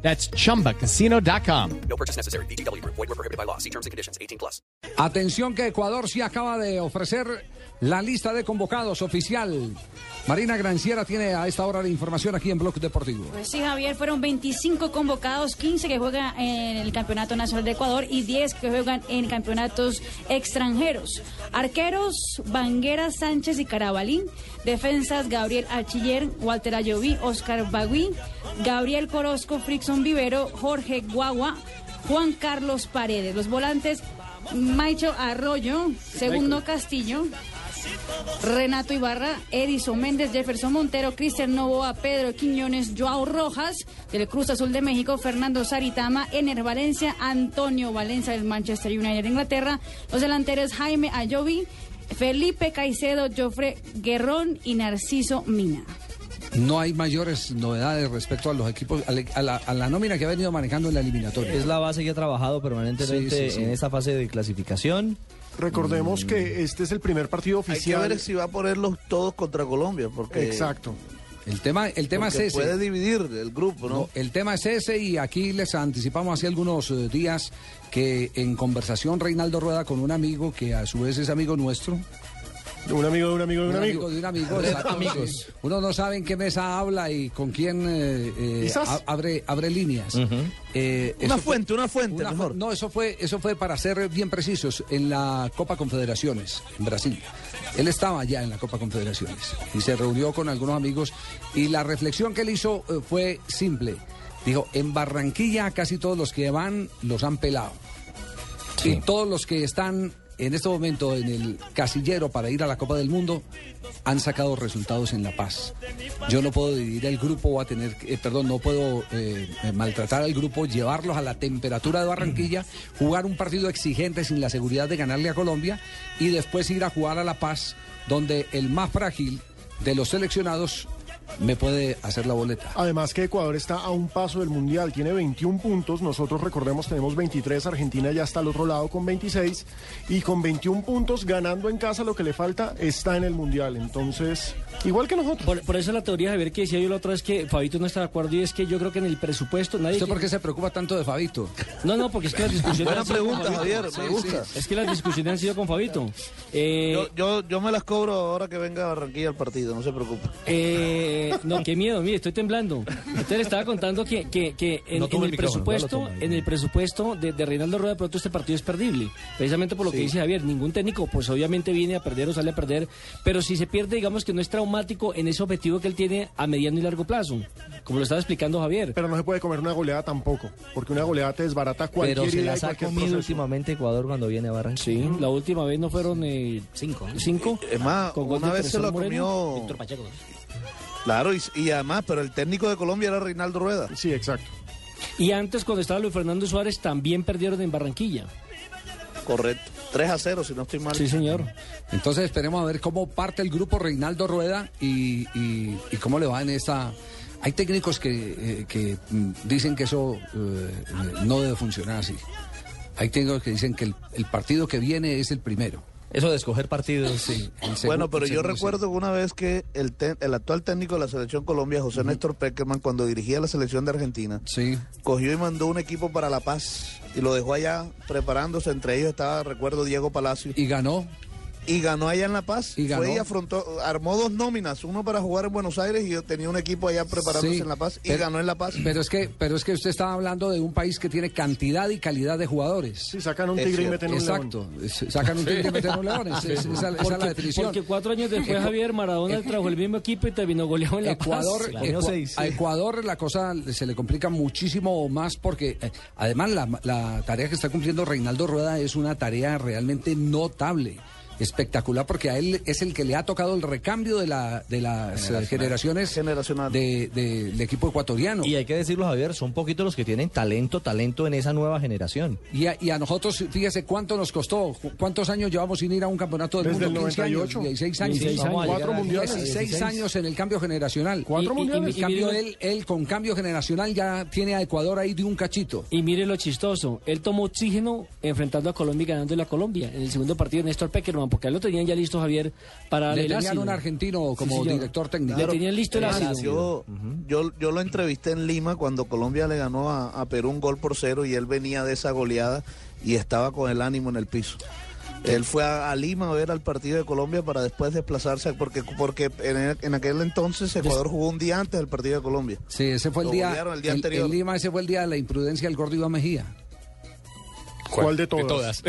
That's chumbacasino.com. No purchase necessary. BGW. Void were prohibited by law. See terms and conditions. 18 plus. Atención que Ecuador sí acaba de ofrecer la lista de convocados oficial. Marina Granciera tiene a esta hora la información aquí en Blog Deportivo. Pues sí, Javier, fueron 25 convocados, 15 que juegan en el Campeonato Nacional de Ecuador y 10 que juegan en campeonatos extranjeros. Arqueros, Banguera, Sánchez y Carabalín. Defensas, Gabriel Archiller, Walter Ayoví, Oscar Bagui, Gabriel Corosco, Frickson Vivero, Jorge Guagua, Juan Carlos Paredes. Los volantes, Maicho Arroyo, Segundo Castillo, Renato Ibarra, Edison Méndez, Jefferson Montero, Cristian Novoa, Pedro Quiñones, Joao Rojas, del Cruz Azul de México, Fernando Saritama, Ener Valencia, Antonio Valencia del Manchester United de Inglaterra, los delanteros Jaime Ayovi, Felipe Caicedo, Jofre Guerrón y Narciso Mina. No hay mayores novedades respecto a los equipos, a la, a la- a la nómina que ha venido manejando en la eliminatoria. Es la base que ha trabajado permanentemente Sí, sí, sí. en esta fase de clasificación. Recordemos que este es el primer partido Hay que oficial. ver si va a ponerlos todos contra Colombia, porque, Exacto. El tema, el tema es ese. puede dividir el grupo, ¿no? No, el tema es ese y aquí les anticipamos hace algunos eh, días que en conversación Reinaldo Rueda con un amigo que a su vez es amigo nuestro, Un amigo de un amigo de un amigo. de un amigo, exacto, amigos. Uno no sabe en qué mesa habla y con quién eh, eh, abre, abre líneas. Eh, Una fue- fuente, una fuente, una fu- mejor. no, eso fue, eso fue para ser bien precisos en la Copa Confederaciones en Brasil. Él estaba ya en la Copa Confederaciones y se reunió con algunos amigos y la reflexión que él hizo eh, fue simple. Dijo, en Barranquilla casi todos los que van los han pelado. Y todos los que están en este momento en el casillero para ir a la Copa del Mundo han sacado resultados en La Paz. Yo no puedo dividir el grupo o a tener, eh, perdón, no puedo eh, eh, maltratar al grupo, llevarlos a la temperatura de Barranquilla, jugar un partido exigente sin la seguridad de ganarle a Colombia y después ir a jugar a La Paz, donde el más frágil de los seleccionados me puede hacer la boleta. Además que Ecuador está a un paso del Mundial, tiene 21 puntos, nosotros recordemos tenemos 23, Argentina ya está al otro lado con 26 y con 21 puntos ganando en casa lo que le falta está en el Mundial, entonces igual que nosotros. Por, por eso la teoría, Javier, que decía yo la otra vez que Fabito no está de acuerdo y es que yo creo que en el presupuesto nadie... ¿Usted que- por qué se preocupa tanto de Fabito? No, no, porque es que las discusiones... Buena pregunta. Javier, me gusta. Es que las discusiones han sido con Fabito. Eh, Yo, yo, yo me las cobro ahora que venga a Barranquilla al partido, no se preocupe. eh, no, qué miedo, mire, estoy temblando. Usted le estaba contando que, que, que en, No en tome el no presupuesto, en el presupuesto de, de Reinaldo Rueda, de pronto este partido es perdible. Precisamente por lo que dice Javier, ningún técnico, pues obviamente viene a perder o sale a perder, pero si se pierde, digamos que no es traumático en ese objetivo que él tiene a mediano y largo plazo, como lo estaba explicando Javier. Pero no se puede comer una goleada tampoco, porque una goleada te desbarata cualquier Pero se las ha comido proceso. últimamente Ecuador cuando viene a Barranquilla. Sí, la última vez no fueron eh, cinco. ¿Cinco? Es más, Con una vez se lo Moreno. comió. Claro, y, y además, pero el técnico de Colombia era Reinaldo Rueda. Sí, exacto. Y antes, cuando estaba Luis Fernando Suárez, también perdieron en Barranquilla. Correcto. 3 a 0, si no estoy mal. Sí, señor. Entonces esperemos a ver cómo parte el grupo Reinaldo Rueda y, y- y cómo le va en esta... Hay técnicos que, eh, que, mm, dicen que eso eh, no debe funcionar así. Hay técnicos que dicen que el, el partido que viene es el primero. Eso de escoger partidos, sí. Bueno, pero yo recuerdo una vez que el, te- el actual técnico de la selección Colombia, José Néstor Peckerman, cuando dirigía la selección de Argentina, Sí. cogió y mandó un equipo para La Paz y lo dejó allá preparándose. Entre ellos estaba, recuerdo, Diego Palacio. Y ganó. Y ganó allá en La Paz. Y ganó. Fue y afrontó, armó dos nóminas, uno para jugar en Buenos Aires y yo tenía un equipo allá preparándose Sí, en La Paz y pero- ganó en La Paz. Pero es que, pero es que usted estaba hablando de un país que tiene cantidad y calidad de jugadores. Si sacan un Es tigre y meten un león. Exacto. Sacan un tigre y meten un león. Es- es- esa, esa es la Porque, definición. porque cuatro años después, Javier Maradona trajo el mismo equipo y terminó goleado en La Ecuador, Paz. seis, a sí. Ecuador la cosa se le complica muchísimo más porque eh, además la, la tarea que está cumpliendo Reinaldo Rueda es una tarea realmente notable. Espectacular porque a él es el que le ha tocado el recambio de, la, de las eh, generaciones Generacional. de- de- del equipo ecuatoriano. Y hay que decirlo, Javier, son poquitos los que tienen talento, talento en esa nueva generación. Y a, y a nosotros, fíjese cuánto nos costó, cu- cuántos años llevamos sin ir a un campeonato del Desde mundo, el 15 años, 98. 16 años. 16 Vamos a años. llegar Cuatro mundiales. 16 años en el cambio generacional. Cuatro Y- y- mundiales. y- En cambio, mire- él, él con cambio generacional ya tiene a Ecuador ahí de un cachito. Y mire lo chistoso, él tomó oxígeno enfrentando a Colombia y ganándole a Colombia en el segundo partido Néstor Peckerman, porque a él lo tenían ya listo Javier para Le el tenían ácido. un argentino como señor. director técnico. Le tenían listo el ácido. Yo, yo, yo lo entrevisté en Lima cuando Colombia le ganó a, a Perú un gol por cero y él venía de esa goleada y estaba con el ánimo en el piso. Él fue a, a Lima a ver al partido de Colombia para después desplazarse, porque, porque en, en aquel entonces Ecuador jugó un día antes del partido de Colombia. Sí, ese fue el Lo día, golearon el día el- anterior. en Lima ese fue el día de la imprudencia del gordo Iván Mejía. ¿Cuál de todas?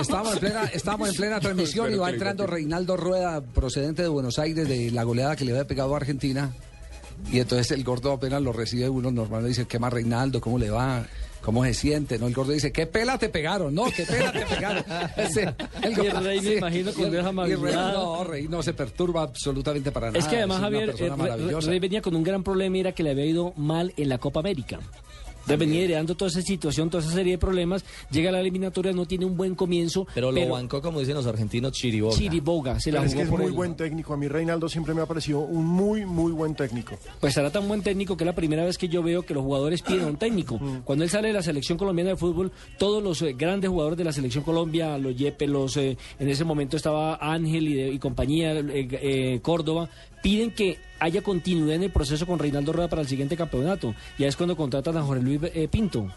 Estábamos en plena, estábamos en plena transmisión y va entrando Reinaldo Rueda, procedente de Buenos Aires, de la goleada que le había pegado a Argentina. Y entonces el gordo apenas lo recibe uno normal, le dice, ¿qué más Reinaldo? ¿Cómo le va? ¿Cómo se siente? ¿No? El gordo dice, ¿qué pela te pegaron? No, ¿qué pela te pegaron? Ese- el Y el rey me imagino con el- esa el amabilidad. no, rey no se perturba absolutamente para nada. Es que además una Javier, persona eh, maravillosa. Rey venía con un gran problema y era que le había ido mal en la Copa América. Entonces venía heredando toda esa situación, toda esa serie de problemas. Llega a la eliminatoria, no tiene un buen comienzo. Pero lo bancó, como dicen los argentinos, Chiriboga. Chiriboga, se la Pero es que jugó es por muy él. buen técnico. A mí Reinaldo siempre me ha parecido un muy, muy buen técnico. Pues será tan buen técnico que es la primera vez que yo veo que los jugadores piden a un técnico. Cuando él sale de la selección colombiana de fútbol, todos los eh, grandes jugadores de la selección Colombia, los Yepe, los eh, en ese momento estaba Ángel y, de- y compañía, eh, eh, Córdoba, piden que haya continuidad en el proceso con Reinaldo Rueda para el siguiente campeonato. Ya es cuando contratan a Jorge Luis eh, Pinto.